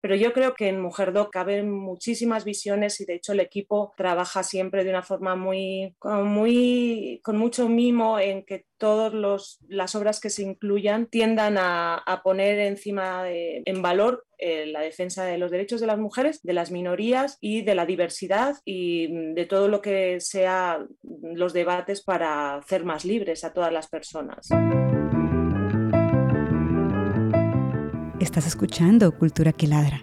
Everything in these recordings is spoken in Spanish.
Pero yo creo que en Mujer Doc caben muchísimas visiones y de hecho el equipo trabaja siempre de una forma muy, con mucho mimo en que todas las obras que se incluyan tiendan a, poner encima en valor eh, la defensa de los derechos de las mujeres, de las minorías y de la diversidad y de todo lo que sea los debates para hacer más libres a todas las personas. Estás escuchando Cultura que Ladra,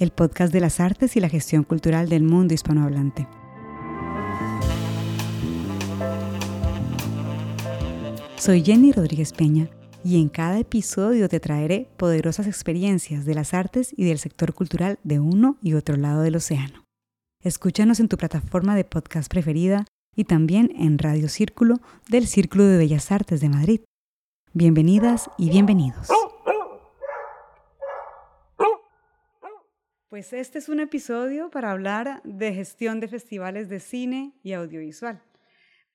el podcast de las artes y la gestión cultural del mundo hispanohablante. Soy Jenny Rodríguez Peña y en cada episodio te traeré poderosas experiencias de las artes y del sector cultural de uno y otro lado del océano. Escúchanos en tu plataforma de podcast preferida y también en Radio Círculo del Círculo de Bellas Artes de Madrid. Bienvenidas y bienvenidos. Pues este es un episodio para hablar de gestión de festivales de cine y audiovisual.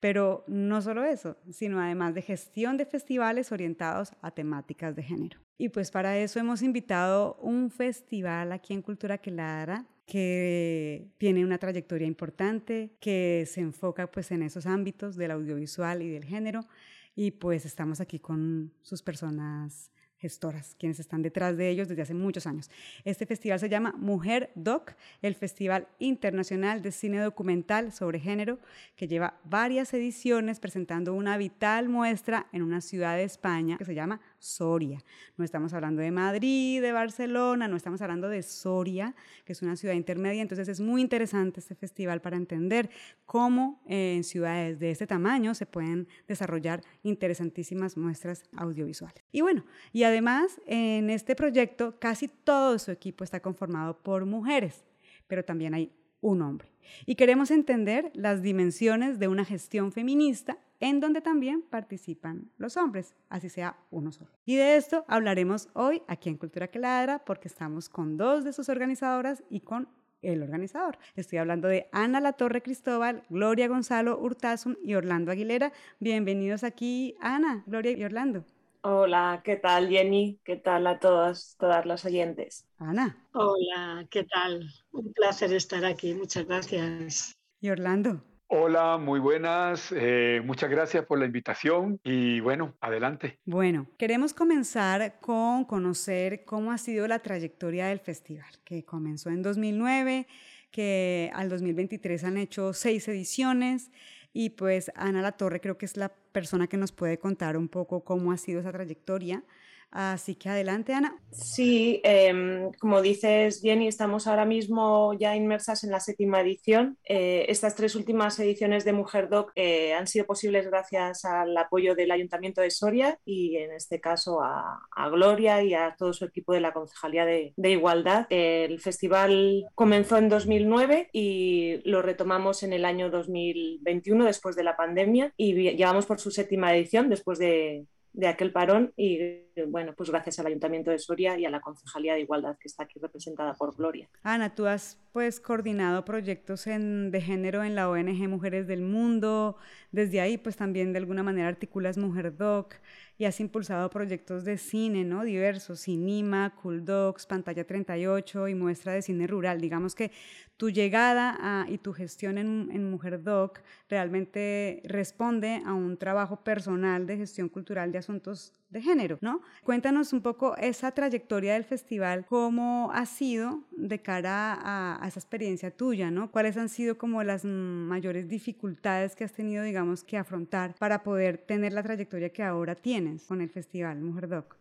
Pero no solo eso, sino además de gestión de festivales orientados a temáticas de género. Y pues para eso hemos invitado un festival aquí en Cultura Quelara que tiene una trayectoria importante, que se enfoca pues en esos ámbitos del audiovisual y del género. Y pues estamos aquí con sus personas gestoras, quienes están detrás de ellos desde hace muchos años. Este festival se llama Mujer Doc, el Festival Internacional de Cine Documental sobre Género, que lleva varias ediciones presentando una vital muestra en una ciudad de España que se llama Soria. No estamos hablando de Madrid, de Barcelona, no estamos hablando de Soria, que es una ciudad intermedia. Entonces es muy interesante este festival para entender cómo en ciudades de este tamaño se pueden desarrollar interesantísimas muestras audiovisuales. Y bueno, y además en este proyecto casi todo su equipo está conformado por mujeres, pero también hay un hombre. Y queremos entender las dimensiones de una gestión feminista en donde también participan los hombres, así sea uno solo. Y de esto hablaremos hoy aquí en Cultura que Ladra, porque estamos con dos de sus organizadoras y con el organizador. Estoy hablando de Ana La Torre Cristóbal, Gloria Gonzalo Hurtazun y Orlando Aguilera. Bienvenidos aquí, Ana, Gloria y Orlando. Hola, ¿qué tal Jenny? ¿Qué tal a todas, todas las oyentes? Ana. Hola, ¿qué tal? Un placer estar aquí, muchas gracias. ¿Y Orlando? Hola, muy buenas. Eh, muchas gracias por la invitación y bueno, adelante. Bueno, queremos comenzar con conocer cómo ha sido la trayectoria del festival, que comenzó en 2009, que al 2023 han hecho seis ediciones y pues Ana La Torre creo que es la persona que nos puede contar un poco cómo ha sido esa trayectoria. Así que adelante, Ana. Sí, em, como dices, Jenny, estamos ahora mismo ya inmersas en la séptima edición. Eh, estas tres últimas ediciones de Mujer Doc eh, han sido posibles gracias al apoyo del Ayuntamiento de Soria y en este caso a, Gloria y a todo su equipo de la Concejalía de, Igualdad. El festival comenzó en 2009 y lo retomamos en el año 2021 después de la pandemia y llevamos por su séptima edición después de de aquel parón y bueno, pues gracias al Ayuntamiento de Soria y a la Concejalía de Igualdad que está aquí representada por Gloria. Ana, tú has pues coordinado proyectos en, de género en la ONG Mujeres del Mundo, desde ahí pues también de alguna manera articulas Mujer Doc y has impulsado proyectos de cine, ¿no? Diversos, Cinima, Cool Docs, Pantalla 38 y muestra de cine rural. Digamos que tu llegada y tu gestión en, en, Mujer Doc realmente responde a un trabajo personal de gestión cultural de asuntos de género, ¿no? Cuéntanos un poco esa trayectoria del festival, cómo ha sido de cara a, esa experiencia tuya, ¿no? ¿Cuáles han sido como las mayores dificultades que has tenido, digamos, que afrontar para poder tener la trayectoria que ahora tienes con el festival Mujer Doc?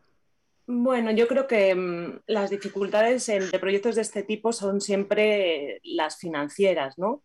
Bueno, yo creo que mm, las dificultades en, de proyectos de este tipo son siempre las financieras, ¿no?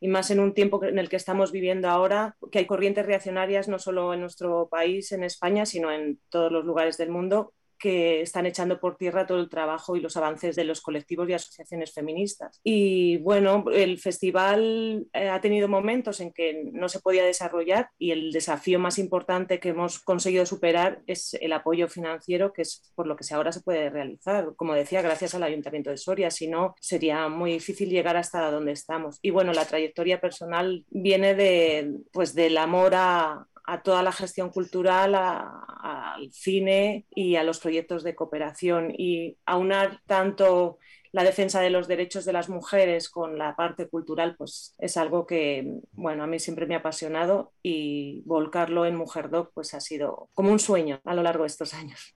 Y más en un tiempo en el que estamos viviendo ahora, que hay corrientes reaccionarias no solo en nuestro país, en España, sino en todos los lugares del mundo, que están echando por tierra todo el trabajo y los avances de los colectivos y asociaciones feministas. Y bueno, el festival eh, ha tenido momentos en que no se podía desarrollar y el desafío más importante que hemos conseguido superar es el apoyo financiero, que es por lo que ahora se puede realizar. Como decía, gracias al Ayuntamiento de Soria, si no, sería muy difícil llegar hasta donde estamos. Y bueno, la trayectoria personal viene de, pues, del amor a, a toda la gestión cultural, al cine y a los proyectos de cooperación y aunar tanto la defensa de los derechos de las mujeres con la parte cultural, pues es algo que, bueno, a mí siempre me ha apasionado y volcarlo en Mujer Doc, pues ha sido como un sueño a lo largo de estos años.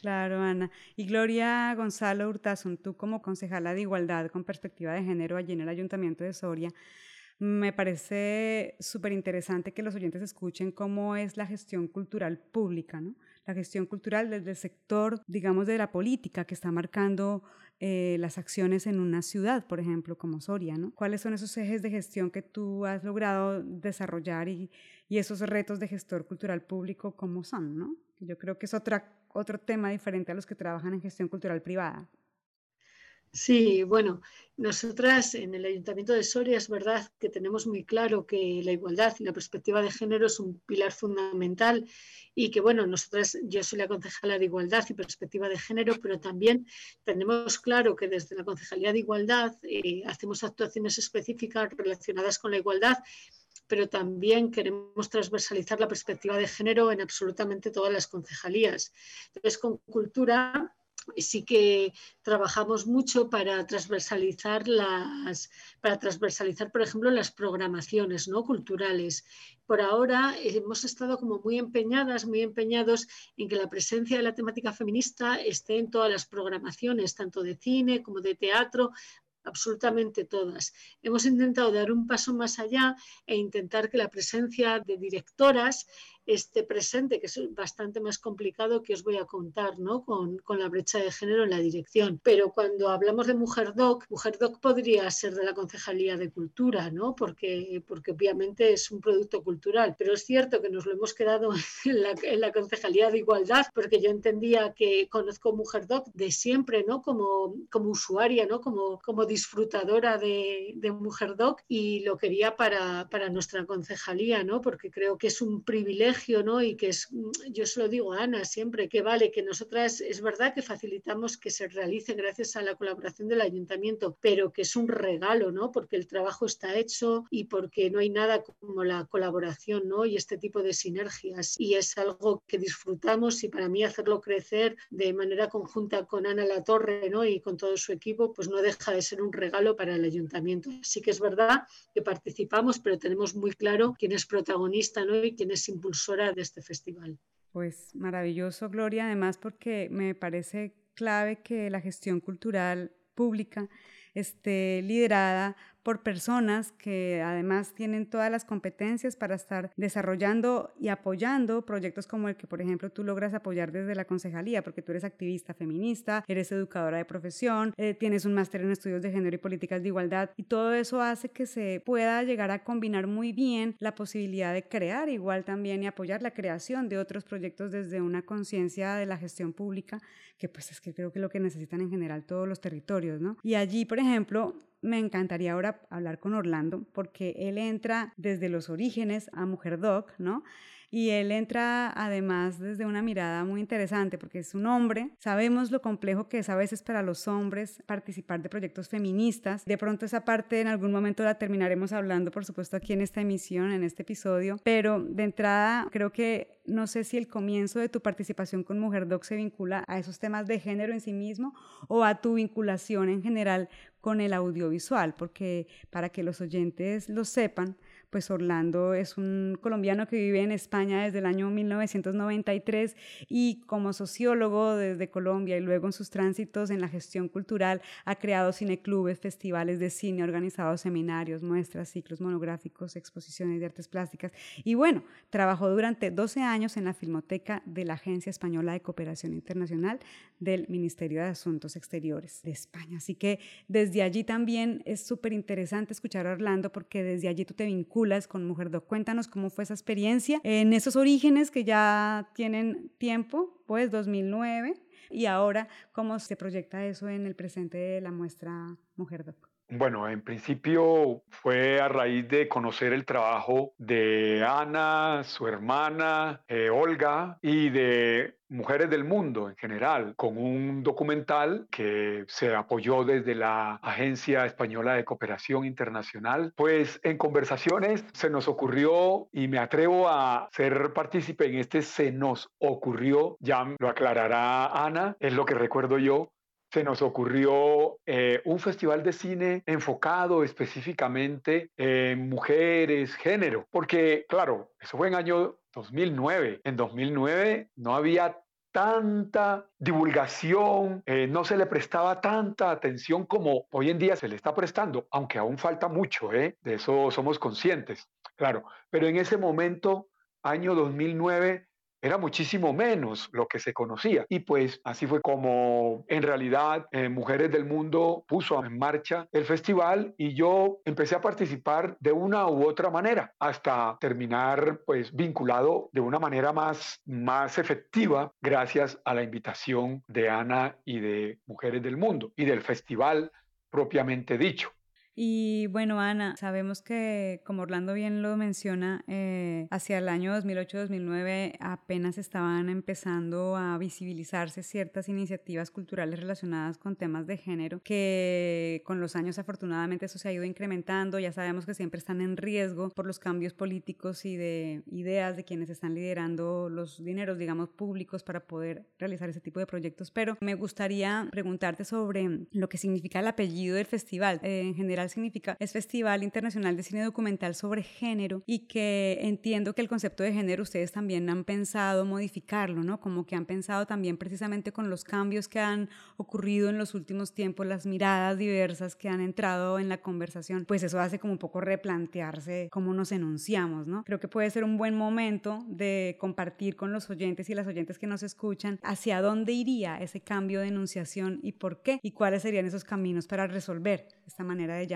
Claro, Ana. Y Gloria Gonzalo Hurtazón, tú como concejala de Igualdad con perspectiva de género allí en el Ayuntamiento de Soria, me parece súper interesante que los oyentes escuchen cómo es la gestión cultural pública, ¿no? La gestión cultural desde el sector, digamos, de la política que está marcando eh, las acciones en una ciudad, por ejemplo, como Soria, ¿no? ¿Cuáles son esos ejes de gestión que tú has logrado desarrollar y, esos retos de gestor cultural público, cómo son, ¿no? Yo creo que es otra, otro tema diferente a los que trabajan en gestión cultural privada. Sí, bueno, nosotras en el Ayuntamiento de Soria es verdad que tenemos muy claro que la igualdad y la perspectiva de género es un pilar fundamental y que, bueno, nosotras, yo soy la concejala de igualdad y perspectiva de género, pero también tenemos claro que desde la Concejalía de Igualdad eh, hacemos actuaciones específicas relacionadas con la igualdad pero también queremos transversalizar la perspectiva de género en absolutamente todas las concejalías. Entonces, con cultura sí que trabajamos mucho para transversalizar las, para transversalizar, por ejemplo, las programaciones ¿no? culturales. Por ahora hemos estado como muy empeñadas, muy empeñados en que la presencia de la temática feminista esté en todas las programaciones, tanto de cine como de teatro, absolutamente todas. Hemos intentado dar un paso más allá e intentar que la presencia de directoras esté presente, que es bastante más complicado que os voy a contar, ¿no? Con, la brecha de género en la dirección. Pero cuando hablamos de Mujer Doc, Mujer Doc podría ser de la Concejalía de Cultura, ¿no? Porque, porque obviamente es un producto cultural. Pero es cierto que nos lo hemos quedado en la, en la Concejalía de Igualdad, porque yo entendía que conozco Mujer Doc de siempre, ¿no? Como, como usuaria, ¿no? Como, como disfrutadora de, de Mujer Doc y lo quería para, para nuestra concejalía, ¿no? Porque creo que es un privilegio ¿no? Y que es, mm, yo se lo digo a Ana siempre, que vale, que nosotras es verdad que facilitamos que se realice gracias a la colaboración del ayuntamiento, pero que es un regalo, ¿no? Porque el trabajo está hecho y porque no hay nada como la colaboración, ¿no? Y este tipo de sinergias. Y es algo que disfrutamos y para mí hacerlo crecer de manera conjunta con Ana La Torre, ¿no? Y con todo su equipo, pues no deja de ser un regalo para el ayuntamiento. Así que es verdad que participamos, pero tenemos muy claro quién es protagonista, ¿no? Y quién es impulsor de este festival. Pues maravilloso, Gloria, además porque me parece clave que la gestión cultural pública esté liderada por personas que además tienen todas las competencias para estar desarrollando y apoyando proyectos como el que, por ejemplo, tú logras apoyar desde la concejalía, porque tú eres activista feminista, eres educadora de profesión, eh, tienes un máster en estudios de género y políticas de igualdad, y todo eso hace que se pueda llegar a combinar muy bien la posibilidad de crear igual también y apoyar la creación de otros proyectos desde una conciencia de la gestión pública, que pues es que creo que lo que necesitan en general todos los territorios, ¿no? Y allí, por ejemplo, me encantaría ahora hablar con Orlando porque él entra desde los orígenes a Mujer Doc, ¿no? Y él entra además desde una mirada muy interesante porque es un hombre. Sabemos lo complejo que es a veces para los hombres participar de proyectos feministas. De pronto esa parte en algún momento la terminaremos hablando, por supuesto, aquí en esta emisión, en este episodio. Pero de entrada creo que no sé si el comienzo de tu participación con Mujer Doc se vincula a esos temas de género en sí mismo o a tu vinculación en general con el audiovisual, porque para que los oyentes lo sepan, pues Orlando es un colombiano que vive en España desde el año 1993 y como sociólogo desde Colombia y luego en sus tránsitos en la gestión cultural ha creado cineclubes, festivales de cine, organizado seminarios, muestras, ciclos monográficos, exposiciones de artes plásticas y bueno, trabajó durante 12 años en la Filmoteca de la Agencia Española de Cooperación Internacional del Ministerio de Asuntos Exteriores de España. Así que desde allí también es súper interesante escuchar a Orlando porque desde allí tú te vinculas con Mujer Doc. Cuéntanos cómo fue esa experiencia en esos orígenes que ya tienen tiempo, pues 2009, y ahora cómo se proyecta eso en el presente de la muestra Mujer Doc. Bueno, en principio fue a raíz de conocer el trabajo de Ana, su hermana, eh, Olga, y de mujeres del mundo en general, con un documental que se apoyó desde la Agencia Española de Cooperación Internacional. Pues en conversaciones se nos ocurrió, y me atrevo a ser partícipe en este se nos ocurrió, ya lo aclarará Ana, es lo que recuerdo yo, se nos ocurrió eh, un festival de cine enfocado específicamente en mujeres, género, porque claro, eso fue en año 2009. En 2009 no había tanta divulgación, eh, no se le prestaba tanta atención como hoy en día se le está prestando, aunque aún falta mucho, ¿eh? de eso somos conscientes, claro, pero en ese momento, año 2009, era muchísimo menos lo que se conocía. Y pues así fue como en realidad eh, Mujeres del Mundo puso en marcha el festival y yo empecé a participar de una u otra manera hasta terminar pues vinculado de una manera más, más efectiva gracias a la invitación de Ana y de Mujeres del Mundo y del festival propiamente dicho. Y bueno, Ana, sabemos que, como Orlando bien lo menciona, eh, hacia el año 2008-2009 apenas estaban empezando a visibilizarse ciertas iniciativas culturales relacionadas con temas de género, que con los años afortunadamente eso se ha ido incrementando, ya sabemos que siempre están en riesgo por los cambios políticos y de ideas de quienes están liderando los dineros, digamos, públicos para poder realizar ese tipo de proyectos, pero me gustaría preguntarte sobre lo que significa el apellido del festival. Eh, en general, significa es Festival Internacional de Cine Documental sobre Género y que entiendo que el concepto de género ustedes también han pensado modificarlo, ¿no? Como que han pensado también precisamente con los cambios que han ocurrido en los últimos tiempos, las miradas diversas que han entrado en la conversación, pues eso hace como un poco replantearse cómo nos enunciamos, ¿no? Creo que puede ser un buen momento de compartir con los oyentes y las oyentes que nos escuchan hacia dónde iría ese cambio de enunciación y por qué y cuáles serían esos caminos para resolver esta manera de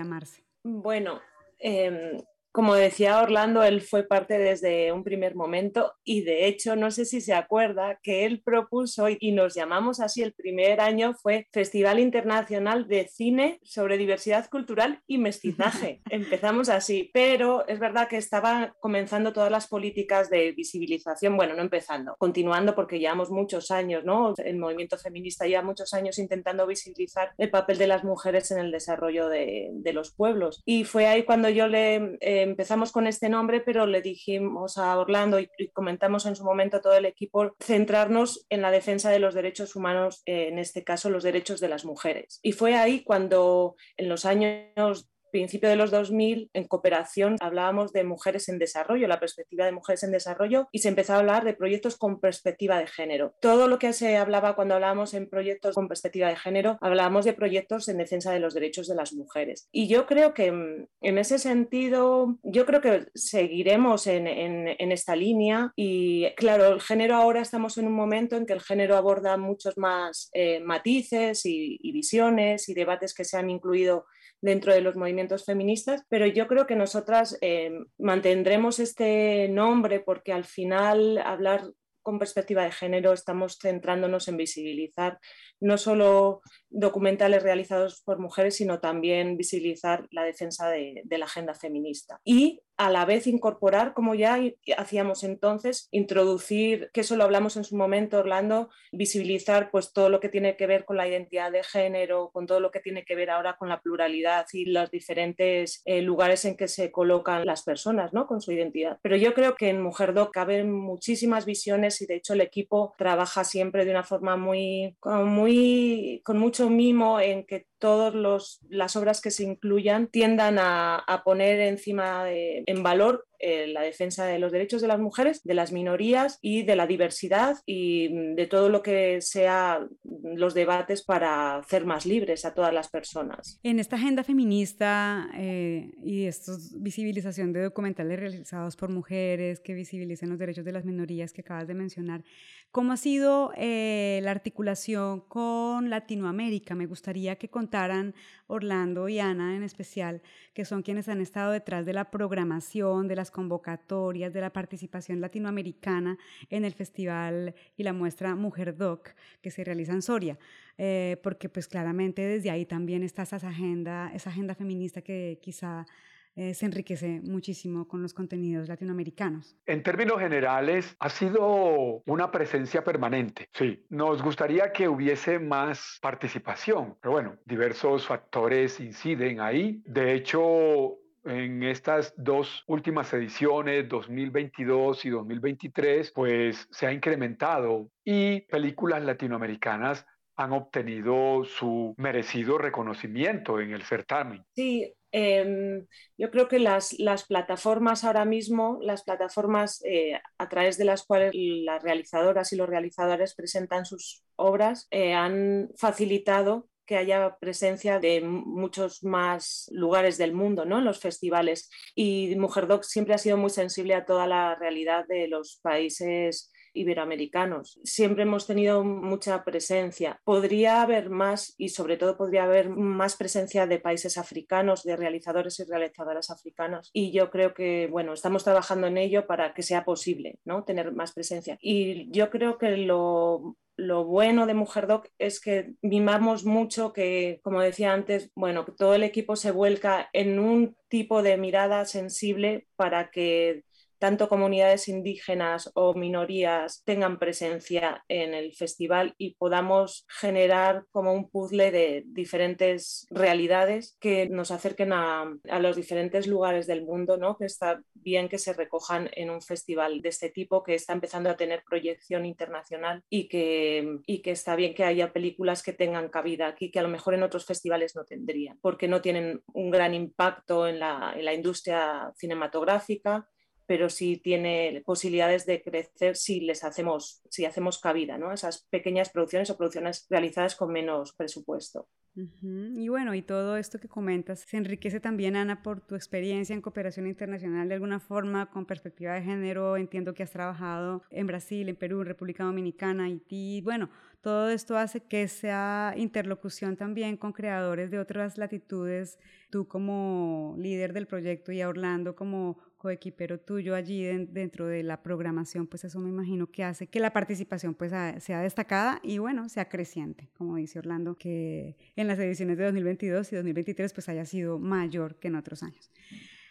Bueno, em, como decía Orlando, él fue parte desde un primer momento y de hecho no sé si se acuerda que él propuso y nos llamamos así el primer año fue Festival Internacional de Cine sobre Diversidad Cultural y Mestizaje. Empezamos así, pero es verdad que estaban comenzando todas las políticas de visibilización, bueno, no empezando, continuando porque llevamos muchos años, ¿no? El movimiento feminista lleva muchos años intentando visibilizar el papel de las mujeres en el desarrollo de, los pueblos. Y fue ahí cuando yo le... Eh, empezamos con este nombre, pero le dijimos a Orlando y, comentamos en su momento todo el equipo centrarnos en la defensa de los derechos humanos, eh, en este caso los derechos de las mujeres. Y fue ahí cuando en los años principio de los 2000, en cooperación, hablábamos de mujeres en desarrollo, la perspectiva de mujeres en desarrollo, y se empezó a hablar de proyectos con perspectiva de género. Todo lo que se hablaba cuando hablábamos en proyectos con perspectiva de género, hablábamos de proyectos en defensa de los derechos de las mujeres. Y yo creo que mm, en ese sentido, yo creo que seguiremos en, esta línea y claro, el género ahora estamos en un momento en que el género aborda muchos más eh, matices y, y visiones y debates que se han incluido dentro de los movimientos feministas, pero yo creo que nosotras eh, mantendremos este nombre porque al final hablar con perspectiva de género estamos centrándonos en visibilizar no solo documentales realizados por mujeres, sino también visibilizar la defensa de, la agenda feminista. Y a la vez incorporar, como ya hacíamos entonces, introducir, que eso lo hablamos en su momento, Orlando, visibilizar pues todo lo que tiene que ver con la identidad de género, con todo lo que tiene que ver ahora con la pluralidad y los diferentes eh, lugares en que se colocan las personas, ¿no? Con su identidad. Pero yo creo que en Mujerdoc caben muchísimas visiones y de hecho el equipo trabaja siempre de una forma muy, muy con mucho mimo en que todas las obras que se incluyan tiendan a, poner encima en valor eh, la defensa de los derechos de las mujeres, de las minorías y de la diversidad y de todo lo que sea los debates para hacer más libres a todas las personas. En esta agenda feminista eh, y esta visibilización de documentales realizados por mujeres que visibilicen los derechos de las minorías que acabas de mencionar, ¿cómo ha sido eh, la articulación con Latinoamérica? Me gustaría que contaras Orlando y Ana en especial, que son quienes han estado detrás de la programación, de las convocatorias, de la participación latinoamericana en el festival y la muestra Mujer Doc que se realiza en Soria, eh, porque pues claramente desde ahí también está esa agenda, esa agenda feminista que quizá eh, se enriquece muchísimo con los contenidos latinoamericanos. En términos generales, ha sido una presencia permanente. Sí, nos gustaría que hubiese más participación, pero bueno, diversos factores inciden ahí. De hecho, en estas dos últimas ediciones, 2022 y 2023, pues se ha incrementado y películas latinoamericanas han obtenido su merecido reconocimiento en el certamen. Sí, Em, yo creo que las, plataformas ahora mismo, las plataformas eh, a través de las cuales las realizadoras y los realizadores presentan sus obras, eh, han facilitado que haya presencia de muchos más lugares del mundo ¿no? en los festivales. Y Mujer Doc siempre ha sido muy sensible a toda la realidad de los países iberoamericanos. Siempre hemos tenido mucha presencia. Podría haber más y sobre todo podría haber más presencia de países africanos, de realizadores y realizadoras africanos. Y yo creo que, bueno, estamos trabajando en ello para que sea posible, ¿no? Tener más presencia. Y yo creo que lo lo bueno de Mujer Doc es que mimamos mucho que, como decía antes, bueno, todo el equipo se vuelca en un tipo de mirada sensible para que tanto comunidades indígenas o minorías tengan presencia en el festival y podamos generar como un puzzle de diferentes realidades que nos acerquen a, los diferentes lugares del mundo, ¿no? que está bien que se recojan en un festival de este tipo que está empezando a tener proyección internacional y que, y que está bien que haya películas que tengan cabida aquí que a lo mejor en otros festivales no tendrían, porque no tienen un gran impacto en la, en la industria cinematográfica pero sí tiene posibilidades de crecer si les hacemos, si hacemos cabida, ¿no? Esas pequeñas producciones o producciones realizadas con menos presupuesto. Y bueno, y todo esto que comentas se enriquece también, Ana, por tu experiencia en cooperación internacional de alguna forma, con perspectiva de género. Entiendo que has trabajado en Brasil, en Perú, en República Dominicana, Haití. Bueno, todo esto hace que sea interlocución también con creadores de otras latitudes. Tú como líder del proyecto y a Orlando como coequipero tuyo allí dentro de la programación, pues eso me imagino que hace que la participación pues sea destacada y bueno, sea creciente, como dice Orlando, que en las ediciones de 2022 y 2023 pues haya sido mayor que en otros años.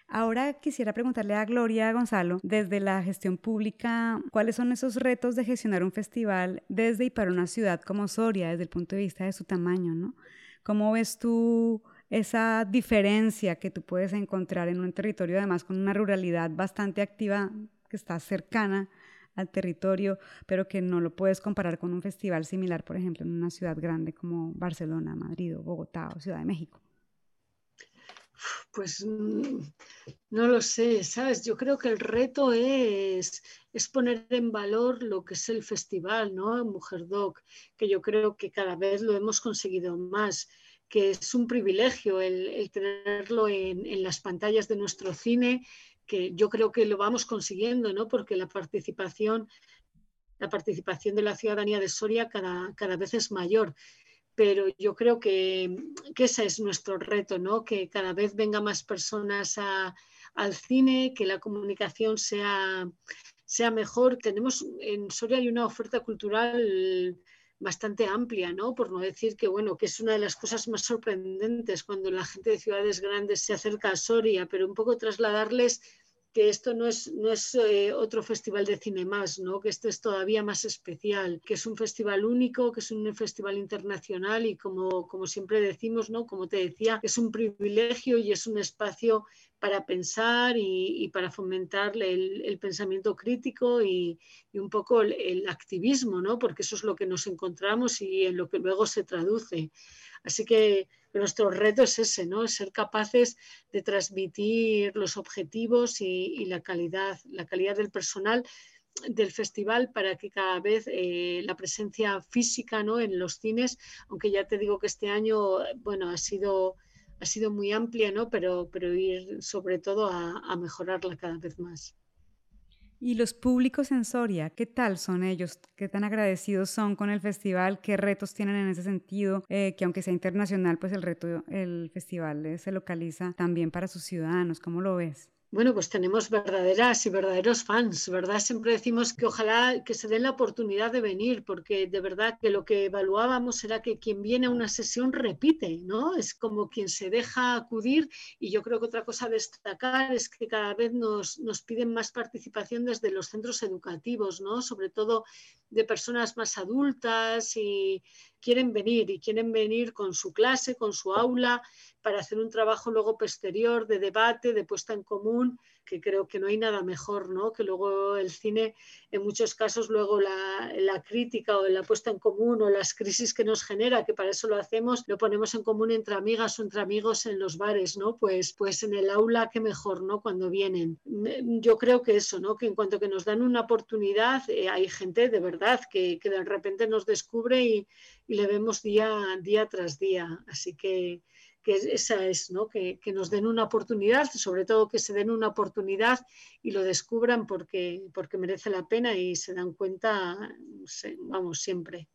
Ahora quisiera preguntarle a Gloria Gonzalo, desde la gestión pública, ¿cuáles son esos retos de gestionar un festival desde y para una ciudad como Soria, desde el punto de vista de su tamaño, ¿no? ¿Cómo ves tú esa diferencia que tú puedes encontrar en un territorio, además con una ruralidad bastante activa, que está cercana al territorio, pero que no lo puedes comparar con un festival similar, por ejemplo, en una ciudad grande como Barcelona, Madrid o Bogotá o Ciudad de México? Pues mm, no lo sé, ¿sabes? Yo creo que el reto es, es poner en valor lo que es el festival, ¿no? Mujer Doc, que yo creo que cada vez lo hemos conseguido más que es un privilegio el, tenerlo en, las pantallas de nuestro cine, que yo creo que lo vamos consiguiendo, ¿no? porque la participación, la participación de la ciudadanía de Soria cada, cada vez es mayor. Pero yo creo que, que, ese es nuestro reto, ¿no? que cada vez venga más personas al cine, que la comunicación sea, sea mejor. Tenemos en Soria hay una oferta cultural bastante amplia, ¿no? Por no decir que, bueno, que es una de las cosas más sorprendentes cuando la gente de ciudades grandes se acerca a Soria, pero un poco trasladarles que esto no es, no es eh, otro festival de cine más, ¿no? que esto es todavía más especial, que es un festival único, que es un festival internacional y como, como siempre decimos, ¿no? como te decía, es un privilegio y es un espacio para pensar y, para fomentar el, pensamiento crítico y, un poco el, activismo, ¿no? porque eso es lo que nos encontramos y en lo que luego se traduce. Así que nuestro reto es ese, ¿no? ser capaces de transmitir los objetivos y, la, calidad, la calidad del personal del festival para que cada vez eh, la presencia física ¿no? en los cines, aunque ya te digo que este año bueno, ha sido ha sido muy amplia, ¿no? pero, pero ir sobre todo a, mejorarla cada vez más. ¿Y los públicos en Soria, qué tal son ellos? ¿Qué tan agradecidos son con el festival? ¿Qué retos tienen en ese sentido? Eh, que aunque sea internacional, pues el reto, el festival se localiza también para sus ciudadanos. ¿Cómo lo ves? Bueno, pues tenemos verdaderas y verdaderos fans, ¿verdad? Siempre decimos que ojalá que se den la oportunidad de venir, porque de verdad que lo que evaluábamos era que quien viene a una sesión repite, ¿no? Es como quien se deja acudir y yo creo que otra cosa a destacar es que cada vez nos, nos piden más participación desde los centros educativos, ¿no? Sobre todo de personas más adultas y quieren venir y quieren venir con su clase, con su aula, para hacer un trabajo luego posterior de debate, de puesta en común, que creo que no hay nada mejor, ¿no? Que luego el cine, en muchos casos, luego la, la, crítica o la puesta en común o las crisis que nos genera, que para eso lo hacemos, lo ponemos en común entre amigas o entre amigos en los bares, ¿no? Pues, pues en el aula, qué mejor, ¿no? Cuando vienen. Yo creo que eso, ¿no? Que en cuanto que nos dan una oportunidad, eh, hay gente de verdad que, que, de repente nos descubre y, y le vemos día, día tras día. Así que que esa es, ¿no? que, que, nos den una oportunidad, sobre todo que se den una oportunidad y lo descubran porque, porque merece la pena y se dan cuenta, vamos, siempre.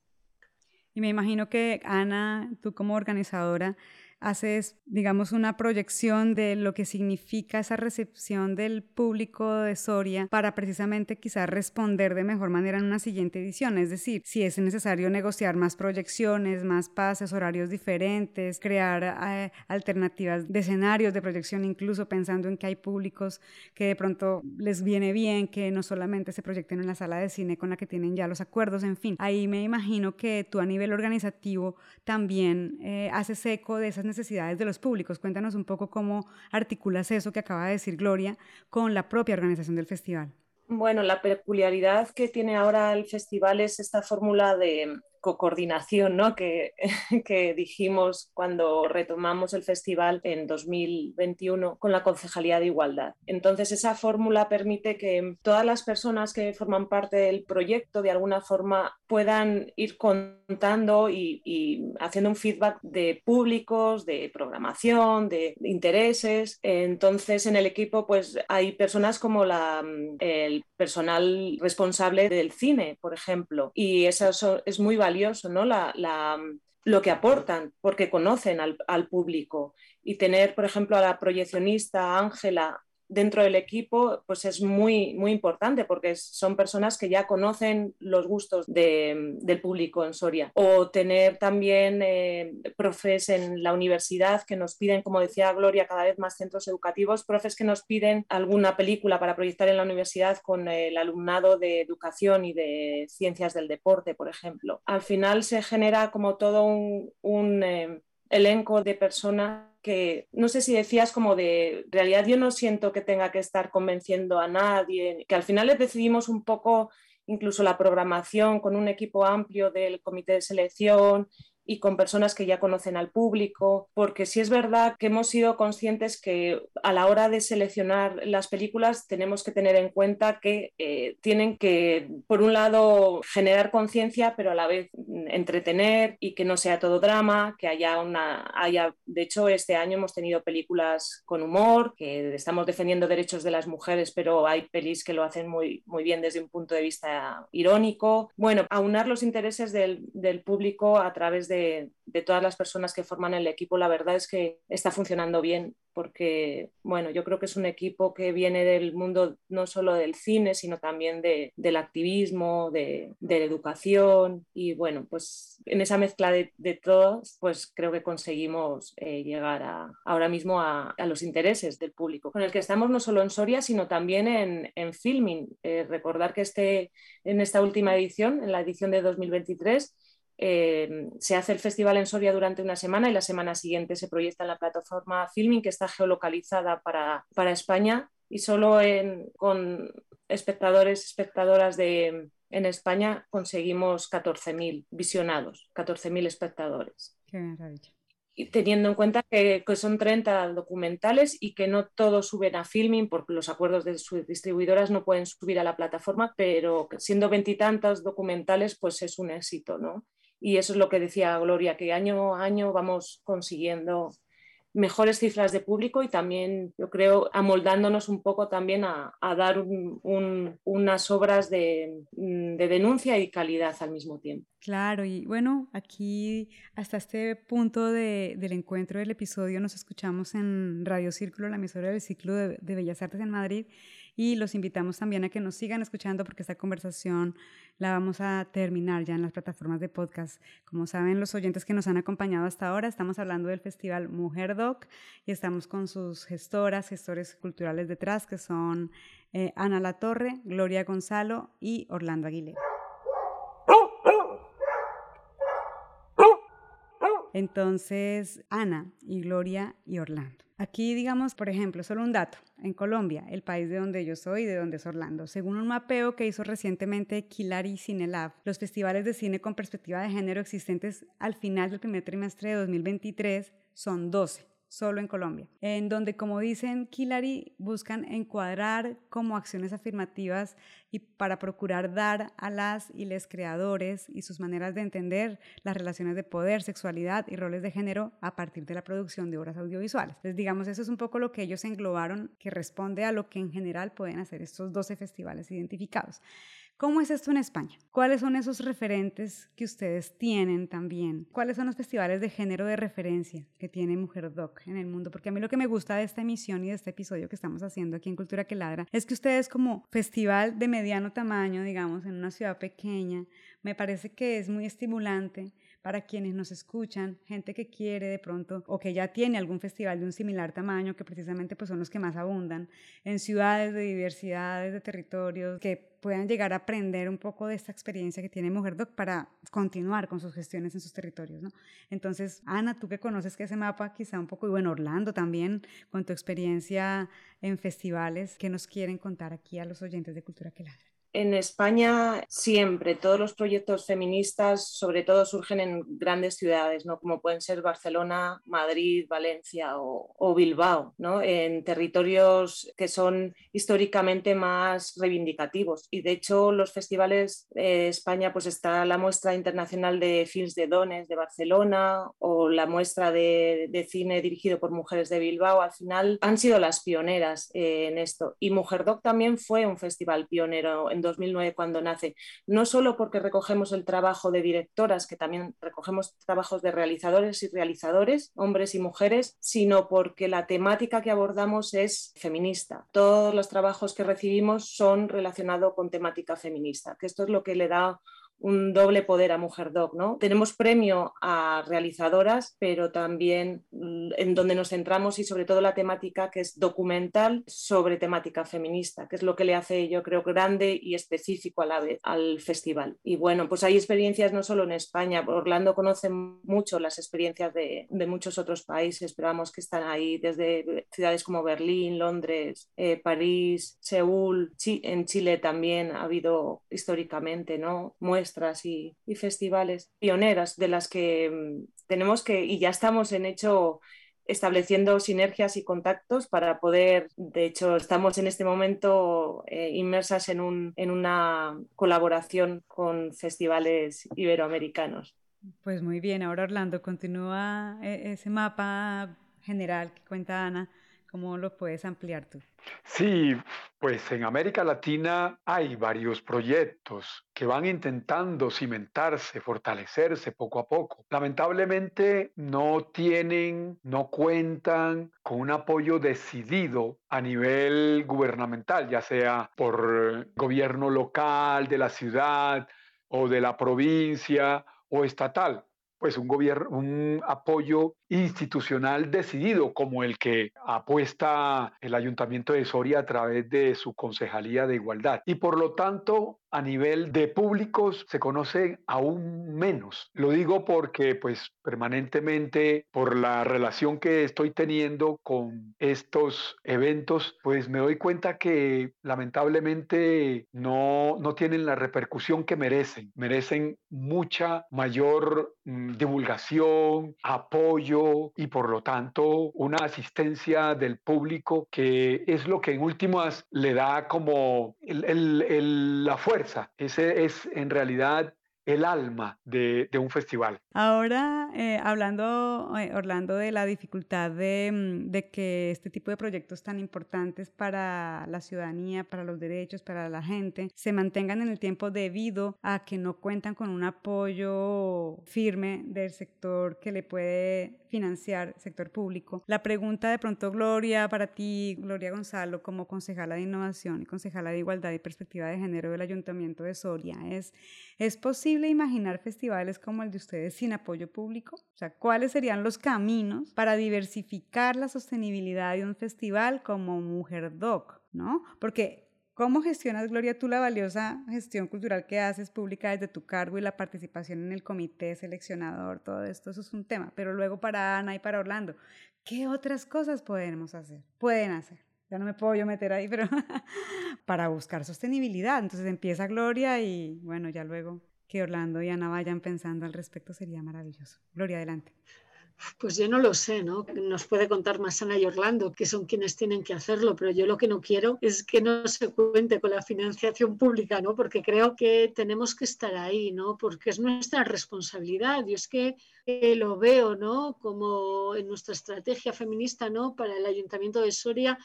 Y me imagino que Ana, tú como organizadora, haces, digamos, una proyección de lo que significa esa recepción del público de Soria para precisamente quizás responder de mejor manera en una siguiente edición. Es decir, si es necesario negociar más proyecciones, más pases, horarios diferentes, crear eh, alternativas de escenarios de proyección, incluso pensando en que hay públicos que de pronto les viene bien que no solamente se proyecten en la sala de cine con la que tienen ya los acuerdos, en fin. Ahí me imagino que tú a nivel organizativo también eh, haces eco de esas necesidades de los públicos. Cuéntanos un poco cómo articulas eso que acaba de decir Gloria con la propia organización del festival. Bueno, la peculiaridad que tiene ahora el festival es esta fórmula de coordinación ¿no? que, que, dijimos cuando retomamos el festival en 2021 con la Concejalía de Igualdad. Entonces, esa fórmula permite que todas las personas que forman parte del proyecto de alguna forma puedan ir contando y, y haciendo un feedback de públicos, de programación, de, intereses. Entonces, en el equipo pues hay personas como la, el personal responsable del cine, por ejemplo, y eso es muy valioso valioso, ¿no? La, la, lo que aportan, porque conocen al, al, público. Y tener, por ejemplo, a la proyeccionista Ángela dentro del equipo pues es muy, muy importante porque son personas que ya conocen los gustos de, del público en Soria. O tener también eh, profes en la universidad que nos piden, como decía Gloria, cada vez más centros educativos, profes que nos piden alguna película para proyectar en la universidad con el alumnado de educación y de ciencias del deporte, por ejemplo. Al final se genera como todo un, un eh, elenco de personas que no sé si decías como de realidad yo no siento que tenga que estar convenciendo a nadie, que al final les decidimos un poco incluso la programación con un equipo amplio del comité de selección y con personas que ya conocen al público, porque sí es verdad que hemos sido conscientes que a la hora de seleccionar las películas tenemos que tener en cuenta que eh, tienen que, por un lado, generar conciencia, pero a la vez entretener y que no sea todo drama, que haya una, haya, de hecho, este año hemos tenido películas con humor, que estamos defendiendo derechos de las mujeres, pero hay pelis que lo hacen muy, muy bien desde un punto de vista irónico. Bueno, aunar los intereses del, del público a través de de, todas las personas que forman el equipo, la verdad es que está funcionando bien, porque, bueno, yo creo que es un equipo que viene del mundo no solo del cine, sino también de, del activismo, de, de, la educación, y bueno, pues en esa mezcla de, de todos, pues creo que conseguimos eh, llegar a, ahora mismo a, a, los intereses del público, con el que estamos no solo en Soria, sino también en, en filming. Eh, recordar que este, en esta última edición, en la edición de 2023, eh, se hace el festival en Soria durante una semana y la semana siguiente se proyecta en la plataforma Filming que está geolocalizada para, para España y solo en, con espectadores, espectadoras de, en España conseguimos 14.000 visionados, 14.000 espectadores. Qué maravilla. Y teniendo en cuenta que, que, son 30 documentales y que no todos suben a Filming porque los acuerdos de sus distribuidoras no pueden subir a la plataforma, pero siendo veintitantos documentales, pues es un éxito, ¿no? Y eso es lo que decía Gloria, que año a año vamos consiguiendo mejores cifras de público y también, yo creo, amoldándonos un poco también a, dar unas obras de, de, denuncia y calidad al mismo tiempo. Claro, y bueno, aquí hasta este punto de, del encuentro del episodio nos escuchamos en Radio Círculo, la emisora del ciclo de Bellas Artes en Madrid y los invitamos también a que nos sigan escuchando porque esta conversación la vamos a terminar ya en las plataformas de podcast. Como saben los oyentes que nos han acompañado hasta ahora, estamos hablando del Festival Mujer Doc y estamos con sus gestoras, gestores culturales detrás, que son eh, Ana La Torre, Gloria Gonzalo y Orlando Aguilera. Entonces, Ana y Gloria y Orlando. Aquí, digamos, por ejemplo, solo un dato. En Colombia, el país de donde yo soy, de donde es Orlando, según un mapeo que hizo recientemente Kilari Cinelab, los festivales de cine con perspectiva de género existentes al final del primer trimestre de 2023 son 12 solo en Colombia, en donde, como dicen Kilari, buscan encuadrar como acciones afirmativas y para procurar dar a las y les creadores y sus maneras de entender las relaciones de poder, sexualidad y roles de género a partir de la producción de obras audiovisuales. Entonces, digamos, eso es un poco lo que ellos englobaron, que responde a lo que en general pueden hacer estos 12 festivales identificados. ¿Cómo es esto en España? ¿Cuáles son esos referentes que ustedes tienen también? ¿Cuáles son los festivales de género de referencia que tiene Mujer Doc en el mundo? Porque a mí lo que me gusta de esta emisión y de este episodio que estamos haciendo aquí en Cultura que Ladra es que ustedes como festival de mediano tamaño, digamos, en una ciudad pequeña, me parece que es muy estimulante para quienes nos escuchan, gente que quiere de pronto o que ya tiene algún festival de un similar tamaño, que precisamente pues son los que más abundan, en ciudades de diversidades, de territorios, que puedan llegar a aprender un poco de esta experiencia que tiene Mujer Doc para continuar con sus gestiones en sus territorios. ¿no? Entonces, Ana, tú que conoces que ese mapa quizá un poco, y bueno, Orlando también, con tu experiencia en festivales, ¿qué nos quieren contar aquí a los oyentes de Cultura que Ladra? En España siempre todos los proyectos feministas sobre todo surgen en grandes ciudades, ¿no? como pueden ser Barcelona, Madrid, Valencia o, Bilbao, ¿no? en territorios que son históricamente más reivindicativos. Y de hecho los festivales de España pues está la muestra internacional de films de Dones de Barcelona o la muestra de, cine dirigido por mujeres de Bilbao. Al final han sido las pioneras en esto. Y Mujer Doc también fue un festival pionero en 2009 cuando nace, no solo porque recogemos el trabajo de directoras, que también recogemos trabajos de realizadores y realizadores, hombres y mujeres, sino porque la temática que abordamos es feminista. Todos los trabajos que recibimos son relacionados con temática feminista, que esto es lo que le da un doble poder a Mujer Doc, ¿no? Tenemos premio a realizadoras, pero también mm, en donde nos centramos y sobre todo la temática que es documental sobre temática feminista, que es lo que le hace, yo creo, grande y específico a la vez al festival. Y bueno, pues hay experiencias no solo en España, Orlando conoce mucho las experiencias de, muchos otros países, pero vamos que están ahí desde ciudades como Berlín, Londres, eh, París, Seúl, en Chile también ha habido históricamente, ¿no? Y, festivales pioneras de las que mm, tenemos que, y ya estamos en hecho estableciendo sinergias y contactos para poder, de hecho, estamos en este momento eh, inmersas en, un, en una colaboración con festivales iberoamericanos. Pues muy bien, ahora Orlando, continúa eh, ese mapa general que cuenta Ana ¿Cómo lo puedes ampliar tú? Sí, pues en América Latina hay varios proyectos que van intentando cimentarse, fortalecerse poco a poco. Lamentablemente no tienen, no cuentan con un apoyo decidido a nivel gubernamental, ya sea por gobierno local de la ciudad o de la provincia o estatal pues un gobierno, un apoyo institucional decidido como el que apuesta el Ayuntamiento de Soria a través de su Concejalía de Igualdad. Y por lo tanto, a nivel de públicos se conoce aún menos. Lo digo porque pues permanentemente por la relación que estoy teniendo con estos eventos, pues me doy cuenta que lamentablemente no, no tienen la repercusión que merecen. Merecen mucha mayor mm, divulgación, apoyo y por lo tanto una asistencia del público que es lo que en últimas le da como la fuerza. Ese es en realidad el alma de, un festival. Ahora, eh, hablando, eh, Orlando, de la dificultad de, mm, de, que este tipo de proyectos tan importantes para la ciudadanía, para los derechos, para la gente, se mantengan en el tiempo debido a que no cuentan con un apoyo firme del sector que le puede financiar, sector público. La pregunta de pronto, Gloria, para ti, Gloria Gonzalo, como concejala de innovación y concejala de igualdad y perspectiva de género del Ayuntamiento de Soria, es, ¿es posible imaginar festivales como el de ustedes sin apoyo público? O sea, ¿cuáles serían los caminos para diversificar la sostenibilidad de un festival como Mujer Doc? ¿No? Porque ¿Cómo gestionas, Gloria, tú la valiosa gestión cultural que haces pública desde tu cargo y la participación en el comité seleccionador? Todo esto, eso es un tema. Pero luego para Ana y para Orlando, ¿qué otras cosas podemos hacer? Pueden hacer. Ya no me puedo yo meter ahí, pero para buscar sostenibilidad. Entonces empieza Gloria y bueno, ya luego que Orlando y Ana vayan pensando al respecto sería maravilloso. Gloria, adelante. Pues yo no lo sé, ¿no? Nos puede contar más Ana y Orlando, que son quienes tienen que hacerlo, pero yo lo que no quiero es que no se cuente con la financiación pública, ¿no? Porque creo que tenemos que estar ahí, ¿no? Porque es nuestra responsabilidad. Yo es que lo veo, ¿no? Como en nuestra estrategia feminista, ¿no? Para el Ayuntamiento de Soria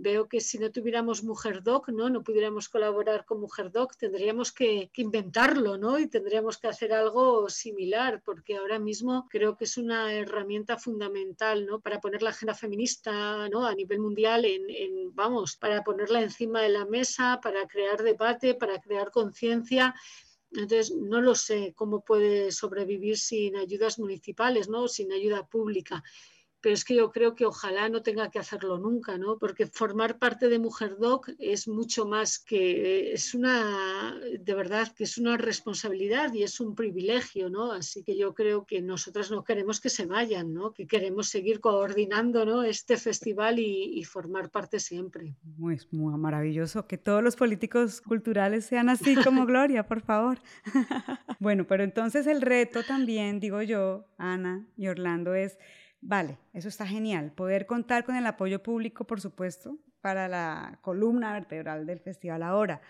veo que si no tuviéramos Mujer Doc, ¿no? no pudiéramos colaborar con Mujer Doc, tendríamos que, inventarlo ¿no? y tendríamos que hacer algo similar, porque ahora mismo creo que es una herramienta fundamental ¿no? para poner la agenda feminista ¿no? a nivel mundial, en, vamos, para ponerla encima de la mesa, para crear debate, para crear conciencia. Entonces, no lo sé cómo puede sobrevivir sin ayudas municipales, ¿no? sin ayuda pública pero es que yo creo que ojalá no tenga que hacerlo nunca, ¿no? Porque formar parte de Mujer Doc es mucho más que, es una, de verdad, que es una responsabilidad y es un privilegio, ¿no? Así que yo creo que nosotras no queremos que se vayan, ¿no? Que queremos seguir coordinando, ¿no? Este festival y, formar parte siempre. Muy, muy maravilloso que todos los políticos culturales sean así como Gloria, por favor. bueno, pero entonces el reto también, digo yo, Ana y Orlando, es Vale, eso está genial. Poder contar con el apoyo público, por supuesto, para la columna vertebral del festival ahora,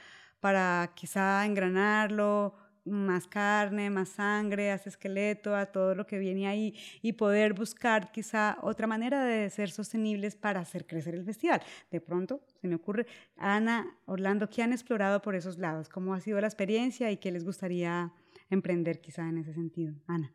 para quizá engranarlo, más carne, más sangre, a esqueleto, a todo lo que viene ahí y poder buscar quizá otra manera de ser sostenibles para hacer crecer el festival. De pronto se me ocurre, Ana, Orlando, ¿qué han explorado por esos lados? ¿Cómo ha sido la experiencia y qué les gustaría emprender quizá en ese sentido? Ana.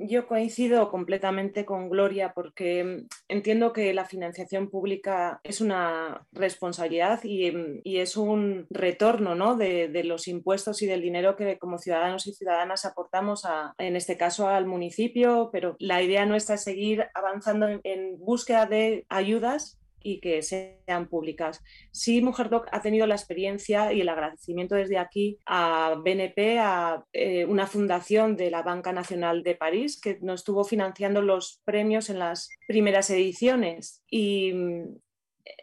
Yo coincido completamente con Gloria porque entiendo que la financiación pública es una responsabilidad y, mm, es un retorno ¿no? de, los impuestos y del dinero que como ciudadanos y ciudadanas aportamos, a, en este caso al municipio, pero la idea nuestra es seguir avanzando en búsqueda de ayudas y que sean públicas. Sí, MujerDoc ha tenido la experiencia y el agradecimiento desde aquí a BNP, a eh, una fundación de la Banca Nacional de París, que nos estuvo financiando los premios en las primeras ediciones. Y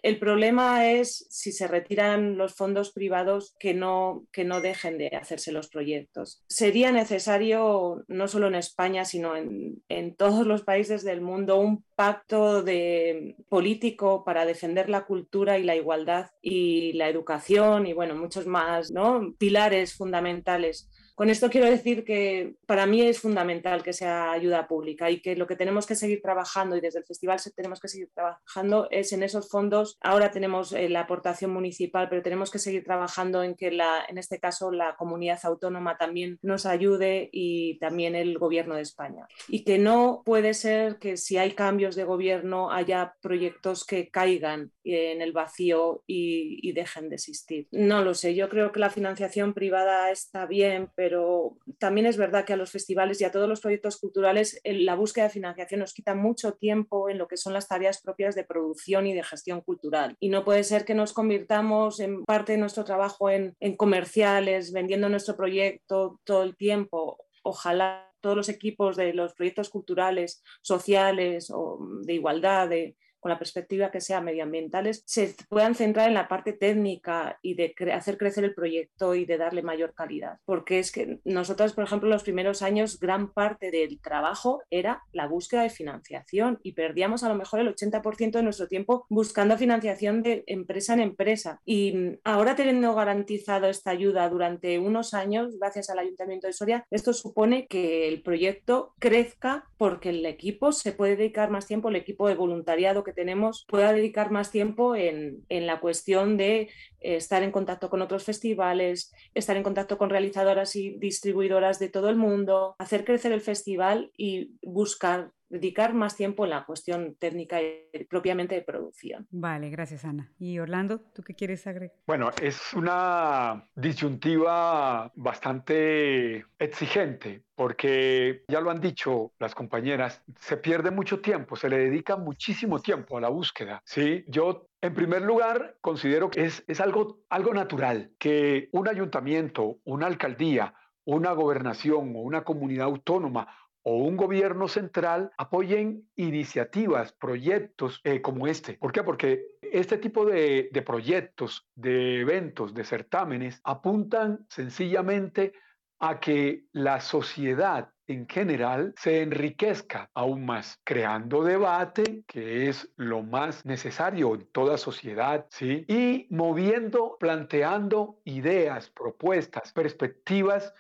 el problema es si se retiran los fondos privados que no, que no dejen de hacerse los proyectos. Sería necesario, no solo en España, sino en, en todos los países del mundo, un pacto de, político para defender la cultura y la igualdad y la educación y bueno, muchos más ¿no? pilares fundamentales con esto quiero decir que para mí es fundamental que sea ayuda pública y que lo que tenemos que seguir trabajando y desde el festival tenemos que seguir trabajando es en esos fondos. Ahora tenemos eh, la aportación municipal, pero tenemos que seguir trabajando en que la, en este caso la comunidad autónoma también nos ayude y también el gobierno de España. Y que no puede ser que si hay cambios de gobierno haya proyectos que caigan en el vacío y, y dejen de existir. No lo sé, yo creo que la financiación privada está bien, pero pero también es verdad que a los festivales y a todos los proyectos culturales la búsqueda de financiación nos quita mucho tiempo en lo que son las tareas propias de producción y de gestión cultural. Y no puede ser que nos convirtamos en parte de nuestro trabajo en, comerciales, vendiendo nuestro proyecto todo el tiempo. Ojalá todos los equipos de los proyectos culturales, sociales o de igualdad, de, con la perspectiva que sea medioambientales, se puedan centrar en la parte técnica y de hacer crecer el proyecto y de darle mayor calidad. Porque es que nosotros, por ejemplo, los primeros años, gran parte del trabajo era la búsqueda de financiación y perdíamos a lo mejor el 80% de nuestro tiempo buscando financiación de empresa en empresa. Y ahora teniendo garantizado esta ayuda durante unos años, gracias al Ayuntamiento de Soria, esto supone que el proyecto crezca porque el equipo se puede dedicar más tiempo, el equipo de voluntariado que tenemos pueda dedicar más tiempo en, en la cuestión de eh, estar en contacto con otros festivales, estar en contacto con realizadoras y distribuidoras de todo el mundo, hacer crecer el festival y buscar dedicar más tiempo en la cuestión técnica y propiamente de producción. Vale, gracias Ana. Y Orlando, ¿tú qué quieres agregar? Bueno, es una disyuntiva bastante exigente porque ya lo han dicho las compañeras, se pierde mucho tiempo, se le dedica muchísimo tiempo a la búsqueda. ¿sí? Yo en primer lugar, considero que es, es algo, algo natural que un ayuntamiento, una alcaldía, una gobernación o una comunidad autónoma o un gobierno central apoyen iniciativas, proyectos eh, como este. ¿Por qué? Porque este tipo de, de proyectos, de eventos, de certámenes apuntan sencillamente a que la sociedad en general se enriquezca aún más, creando debate, que es lo más necesario en toda sociedad, ¿sí? Y moviendo, planteando ideas, propuestas, perspectivas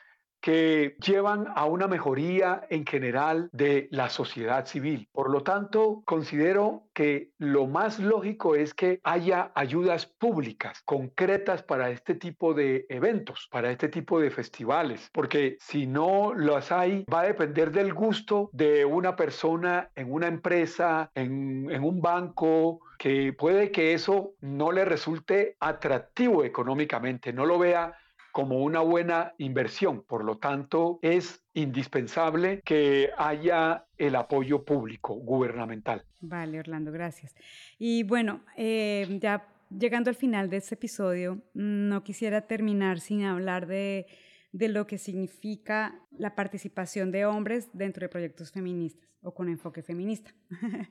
que llevan a una mejoría en general de la sociedad civil. Por lo tanto, considero que lo más lógico es que haya ayudas públicas concretas para este tipo de eventos, para este tipo de festivales, porque si no las hay, va a depender del gusto de una persona en una empresa, en, en un banco, que puede que eso no le resulte atractivo económicamente, no lo vea como una buena inversión. Por lo tanto, es indispensable que haya el apoyo público, gubernamental. Vale, Orlando, gracias. Y bueno, eh, ya llegando al final de este episodio, no quisiera terminar sin hablar de, de lo que significa la participación de hombres dentro de proyectos feministas o con enfoque feminista.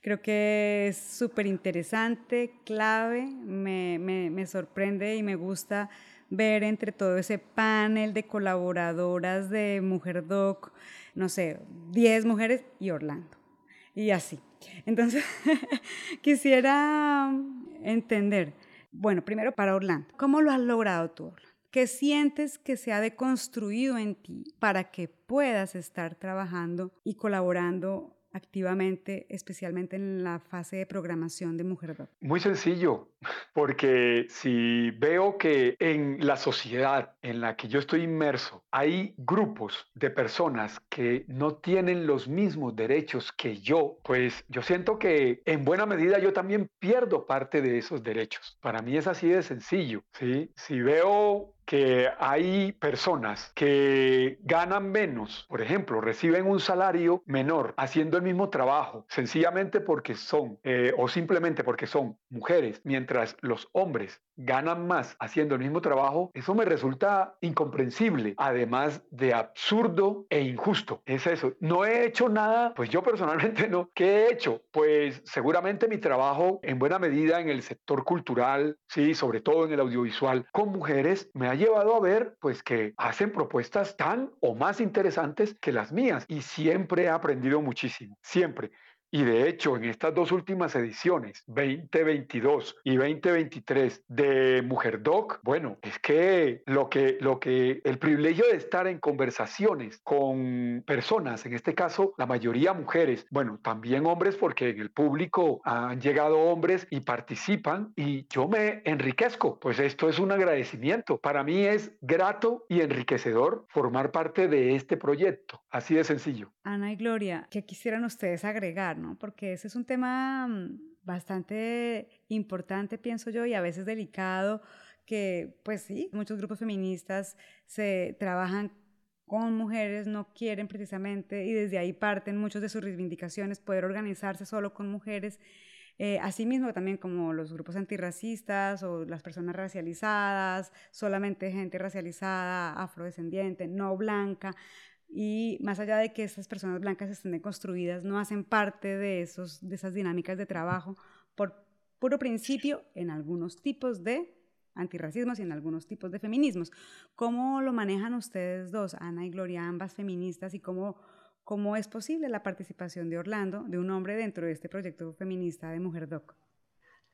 Creo que es súper interesante, clave, me, me, me sorprende y me gusta ver entre todo ese panel de colaboradoras de Mujer Doc, no sé, 10 mujeres y Orlando. Y así. Entonces, quisiera entender, bueno, primero para Orlando, ¿cómo lo has logrado tú, Orlando? ¿Qué sientes que se ha deconstruido en ti para que puedas estar trabajando y colaborando activamente, especialmente en la fase de programación de Mujer Muy sencillo, porque si veo que en la sociedad en la que yo estoy inmerso hay grupos de personas que no tienen los mismos derechos que yo, pues yo siento que en buena medida yo también pierdo parte de esos derechos. Para mí es así de sencillo, ¿sí? Si veo que hay personas que ganan menos, por ejemplo, reciben un salario menor haciendo el mismo trabajo, sencillamente porque son, eh, o simplemente porque son mujeres, mientras los hombres ganan más haciendo el mismo trabajo, eso me resulta incomprensible, además de absurdo e injusto. Es eso. No he hecho nada, pues yo personalmente no. ¿Qué he hecho? Pues seguramente mi trabajo en buena medida en el sector cultural, sí, sobre todo en el audiovisual, con mujeres, me ha llevado a ver pues que hacen propuestas tan o más interesantes que las mías y siempre he aprendido muchísimo, siempre. Y de hecho, en estas dos últimas ediciones, 2022 y 2023 de Mujer Doc, bueno, es que lo que, lo que el privilegio de estar en conversaciones con personas, en este caso la mayoría mujeres, bueno, también hombres porque en el público han llegado hombres y participan y yo me enriquezco, pues esto es un agradecimiento. Para mí es grato y enriquecedor formar parte de este proyecto, así de sencillo. Ana y Gloria, ¿qué quisieran ustedes agregar? Porque ese es un tema mm, bastante importante, pienso yo, y a veces delicado, que pues sí, muchos grupos feministas se trabajan con mujeres, no quieren precisamente, y desde ahí parten muchas de sus reivindicaciones, poder organizarse solo con mujeres. Eh, asimismo, también como los grupos antirracistas o las personas racializadas, solamente gente racializada, afrodescendiente, no blanca, y más allá de que estas personas blancas estén deconstruidas, no hacen parte de, esos, de esas dinámicas de trabajo por puro principio en algunos tipos de antirracismos y en algunos tipos de feminismos. ¿Cómo lo manejan ustedes dos, Ana y Gloria, ambas feministas, y cómo, cómo es posible la participación de Orlando, de un hombre dentro de este proyecto feminista de Mujer Doc?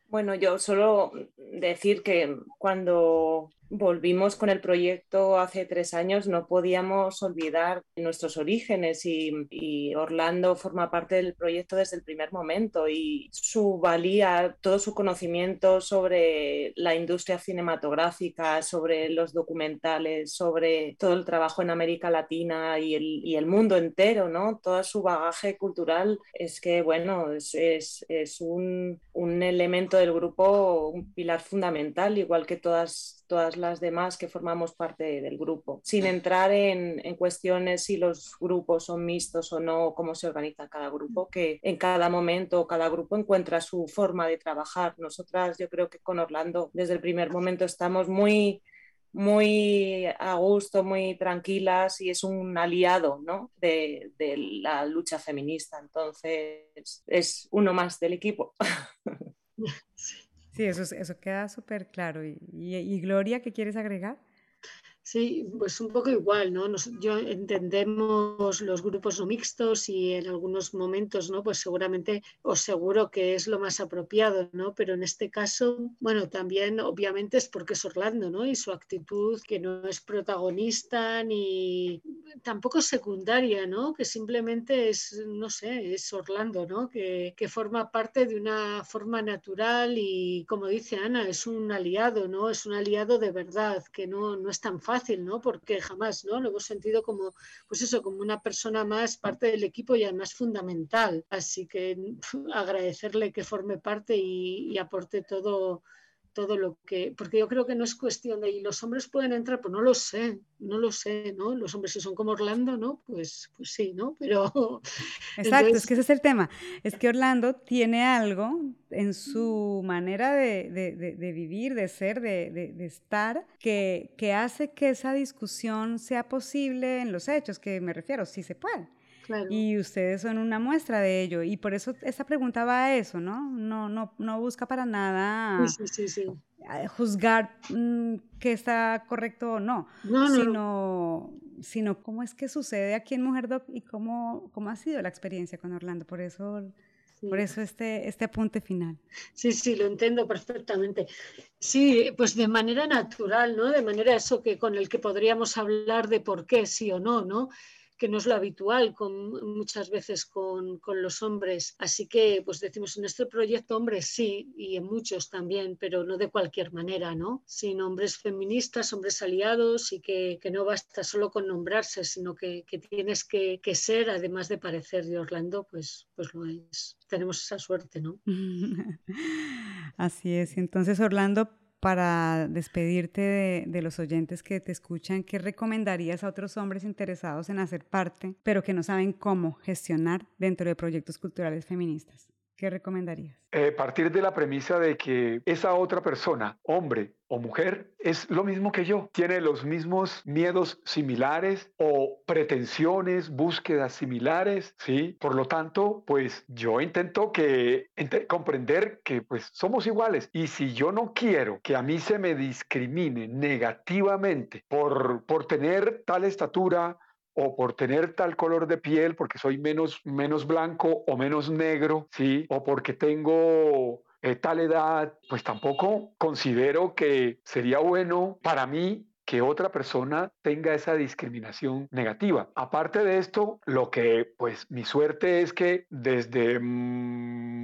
Bueno, yo solo decir que cuando volvimos con el proyecto hace tres años, no podíamos olvidar nuestros orígenes y, Orlando forma parte del proyecto desde el primer momento y su valía, todo su conocimiento sobre la industria cinematográfica, sobre los documentales, sobre todo el trabajo en América Latina y el, mundo entero, ¿no? Todo su bagaje cultural es que, bueno, es, es, un, un elemento del grupo, un pilar fundamental, igual que todas todas las demás que formamos parte del grupo, sin entrar en, cuestiones si los grupos son mixtos o no, cómo se organiza cada grupo, que en cada momento cada grupo encuentra su forma de trabajar. Nosotras yo creo que con Orlando desde el primer momento estamos muy muy a gusto, muy tranquilas y es un aliado ¿no? de, de, la lucha feminista. Entonces, es uno más del equipo. Sí, eso, eso queda súper claro. ¿Y, y, Gloria, qué quieres agregar? Sí, pues un poco igual, ¿no? yo entendemos los grupos no mixtos y en algunos momentos, ¿no? Pues seguramente os seguro que es lo más apropiado, ¿no? Pero en este caso, bueno, también obviamente es porque es Orlando, ¿no? Y su actitud que no es protagonista ni tampoco secundaria, ¿no? Que simplemente es, no sé, es Orlando, ¿no? Que, que forma parte de una forma natural y, como dice Ana, es un aliado, ¿no? Es un aliado de verdad, que no, no es tan fácil fácil, ¿no? Porque jamás, ¿no? Lo hemos sentido como, pues eso, como una persona más, parte del equipo y además fundamental. Así que agradecerle que forme parte y, y aporte todo, todo lo que, porque yo creo que no es cuestión de, ¿y los hombres pueden entrar? Pues no lo sé, no lo sé, ¿no? Los hombres si son como Orlando, ¿no? Pues, pues sí, ¿no? Pero... Exacto, es que ese es el tema, es que Orlando tiene algo en su manera de, de, de, vivir, de ser, de, estar, que, que hace que esa discusión sea posible en los hechos, que me refiero, sí se puede. Y ustedes son una muestra de ello. Y por eso esta pregunta va a eso, ¿no? No, no, no busca para nada juzgar mm, que está correcto o no, sino, sino cómo es que sucede aquí en Mujer Doc y cómo, cómo ha sido la experiencia con Orlando. Por eso Por eso este, este apunte final. Sí, sí, lo entiendo perfectamente. Sí, pues de manera natural, ¿no? De manera eso que con el que podríamos hablar de por qué sí o no, ¿no? Que no es lo habitual con, muchas veces con, los hombres. Así que, pues decimos, en este proyecto hombres sí, y en muchos también, pero no de cualquier manera, ¿no? Sino hombres feministas, hombres aliados y que, no basta solo con nombrarse, sino que, tienes que, ser, además de parecer de Orlando, pues, pues lo es. Tenemos esa suerte, ¿no? Así es. Entonces, Orlando, para despedirte de, los oyentes que te escuchan, ¿qué recomendarías a otros hombres interesados en hacer parte, pero que no saben cómo gestionar dentro de proyectos culturales feministas? ¿Qué recomendarías? Eh, partir de la premisa de que esa otra persona, hombre o mujer, es lo mismo que yo, tiene los mismos miedos similares o pretensiones, búsquedas similares, ¿sí? Por lo tanto, pues yo intento que comprender que pues somos iguales y si yo no quiero que a mí se me discrimine negativamente por, por tener tal estatura, o por tener tal color de piel, porque soy menos, menos blanco o menos negro, ¿sí? O porque tengo eh, tal edad, pues tampoco considero que sería bueno para mí que otra persona tenga esa discriminación negativa. Aparte de esto, lo que pues mi suerte es que desde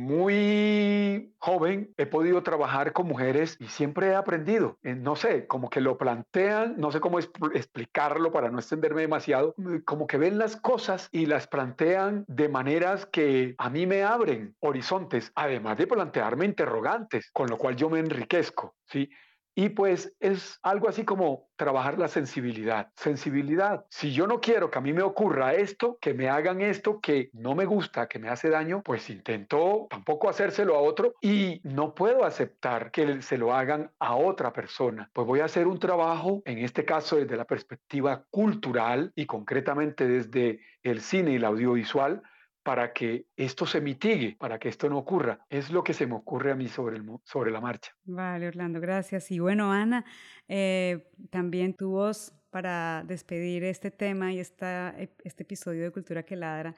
muy joven he podido trabajar con mujeres y siempre he aprendido. Eh, no sé, como que lo plantean, no sé cómo explicarlo para no extenderme demasiado, como que ven las cosas y las plantean de maneras que a mí me abren horizontes, además de plantearme interrogantes, con lo cual yo me enriquezco, ¿sí? Y pues es algo así como trabajar la sensibilidad. Sensibilidad. Si yo no quiero que a mí me ocurra esto, que me hagan esto que no me gusta, que me hace daño, pues intento tampoco hacérselo a otro y no puedo aceptar que se lo hagan a otra persona. Pues voy a hacer un trabajo, en este caso desde la perspectiva cultural y concretamente desde el cine y el audiovisual, para que esto se mitigue, para que esto no ocurra. Es lo que se me ocurre a mí sobre, sobre la marcha. Vale, Orlando, gracias. Y bueno, Ana, eh, también tu voz para despedir este tema y esta, este episodio de Cultura que Ladra.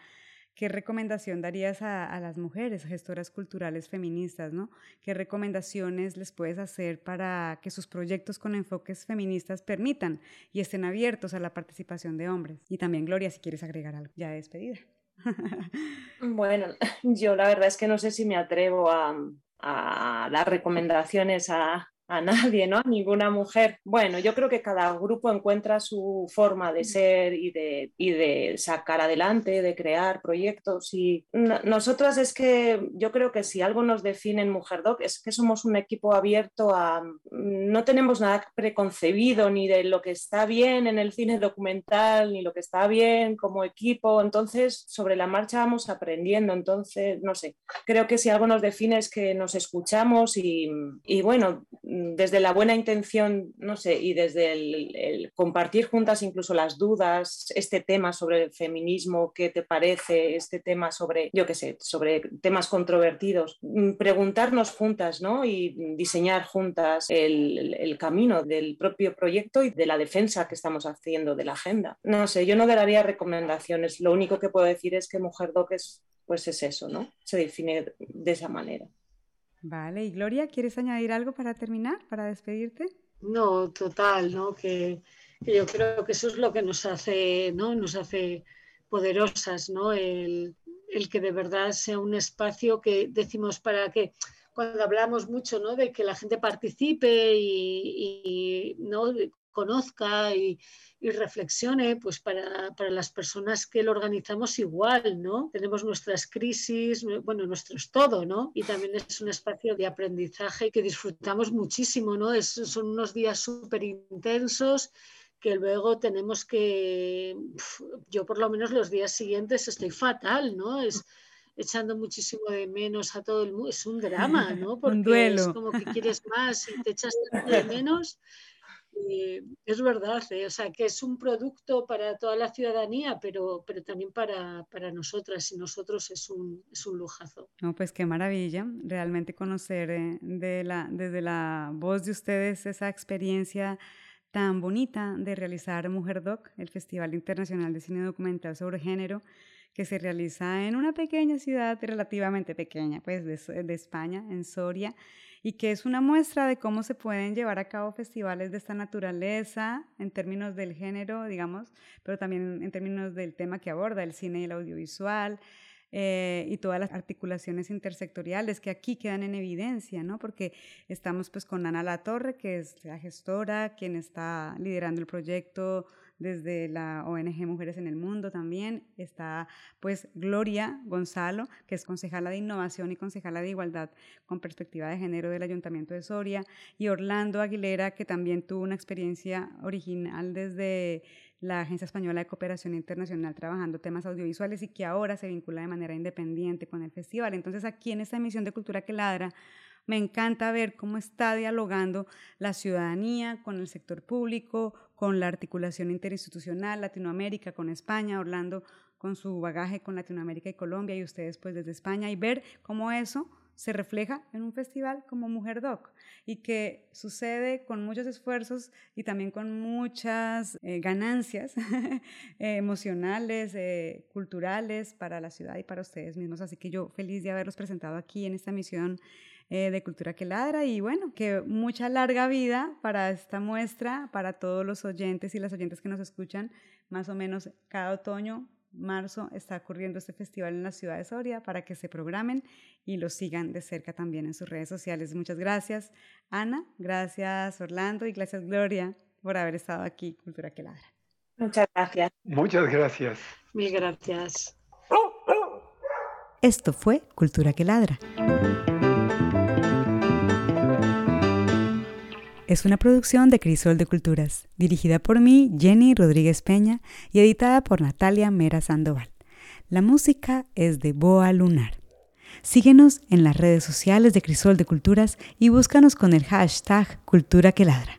¿Qué recomendación darías a, a, las mujeres gestoras culturales feministas? ¿no? ¿Qué recomendaciones les puedes hacer para que sus proyectos con enfoques feministas permitan y estén abiertos a la participación de hombres? Y también, Gloria, si quieres agregar algo ya de despedida. Bueno, yo la verdad es que no sé si me atrevo a, dar recomendaciones a, a nadie, ¿no? A ninguna mujer. Bueno, yo creo que cada grupo encuentra su forma de ser y de, y de sacar adelante, de crear proyectos. Y nosotras es que yo creo que si algo nos define en Mujer Doc es que somos un equipo abierto a... No tenemos nada preconcebido ni de lo que está bien en el cine documental, ni lo que está bien como equipo. Entonces, sobre la marcha vamos aprendiendo. Entonces, no sé, creo que si algo nos define es que nos escuchamos y, y bueno, desde la buena intención, no sé, y desde el, compartir juntas incluso las dudas, este tema sobre el feminismo, ¿qué te parece? Este tema sobre, yo qué sé, sobre temas controvertidos, mm, preguntarnos juntas, ¿no? Y diseñar juntas el, el camino del propio proyecto y de la defensa que estamos haciendo de la agenda. No sé, yo no daría recomendaciones, lo único que puedo decir es que Mujer Doc es, pues es eso, ¿no? Se define de esa manera. Vale, y Gloria, ¿quieres añadir algo para terminar, para despedirte? No, total, ¿no? Que, yo creo que eso es lo que nos hace, ¿no? Nos hace poderosas, ¿no? El, que de verdad sea un espacio que decimos para que cuando hablamos mucho, ¿no? De que la gente participe y, y ¿no? Conozca y, reflexione, pues para, las personas que lo organizamos igual, ¿no? Tenemos nuestras crisis, bueno, nuestro es todo, ¿no? Y también es un espacio de aprendizaje que disfrutamos muchísimo, ¿no? son unos días súper intensos que luego tenemos que, yo por lo menos los días siguientes estoy fatal, ¿no? Es echando muchísimo de menos a todo el mundo, es un drama, ¿no? Porque es como que quieres más y te echas de menos es verdad, ¿eh? o sea, que es un producto para toda la ciudadanía, pero, pero también para, para nosotras y nosotros es un, es un lujazo. No, pues qué maravilla, realmente conocer eh, de la, desde la voz de ustedes esa experiencia tan bonita de realizar Mujer Doc, el Festival Internacional de Cine Documental sobre Género, que se realiza en una pequeña ciudad relativamente pequeña, pues de, de España, en Soria y que es una muestra de cómo se pueden llevar a cabo festivales de esta naturaleza en términos del género, digamos, pero también en términos del tema que aborda, el cine y el audiovisual. Eh, y todas las articulaciones intersectoriales que aquí quedan en evidencia, ¿no? Porque estamos pues con Ana Latorre, que es la gestora, quien está liderando el proyecto desde la ONG Mujeres en el Mundo también. Está pues Gloria Gonzalo, que es concejala de innovación y concejala de igualdad con perspectiva de género del Ayuntamiento de Soria. Y Orlando Aguilera, que también tuvo una experiencia original desde la Agencia Española de Cooperación Internacional trabajando temas audiovisuales y que ahora se vincula de manera independiente con el festival. Entonces aquí en esta emisión de Cultura que Ladra me encanta ver cómo está dialogando la ciudadanía con el sector público, con la articulación interinstitucional, Latinoamérica, con España, Orlando con su bagaje con Latinoamérica y Colombia y ustedes pues desde España y ver cómo eso se refleja en un festival como Mujer Doc y que sucede con muchos esfuerzos y también con muchas eh, ganancias emocionales, eh, culturales para la ciudad y para ustedes mismos. Así que yo feliz de haberlos presentado aquí en esta misión eh, de Cultura que Ladra y bueno, que mucha larga vida para esta muestra, para todos los oyentes y las oyentes que nos escuchan, más o menos cada otoño, marzo, está ocurriendo este festival en la ciudad de Soria para que se programen y lo sigan de cerca también en sus redes sociales. Muchas gracias, Ana, gracias, Orlando y gracias, Gloria, por haber estado aquí, Cultura que Ladra. Muchas gracias. Muchas gracias. Mil gracias. Esto fue Cultura que Ladra. Es una producción de Crisol de Culturas, dirigida por mí, Jenny Rodríguez Peña, y editada por Natalia Mera Sandoval. La música es de Boa Lunar. Síguenos en las redes sociales de Crisol de Culturas y búscanos con el hashtag Cultura que Ladra.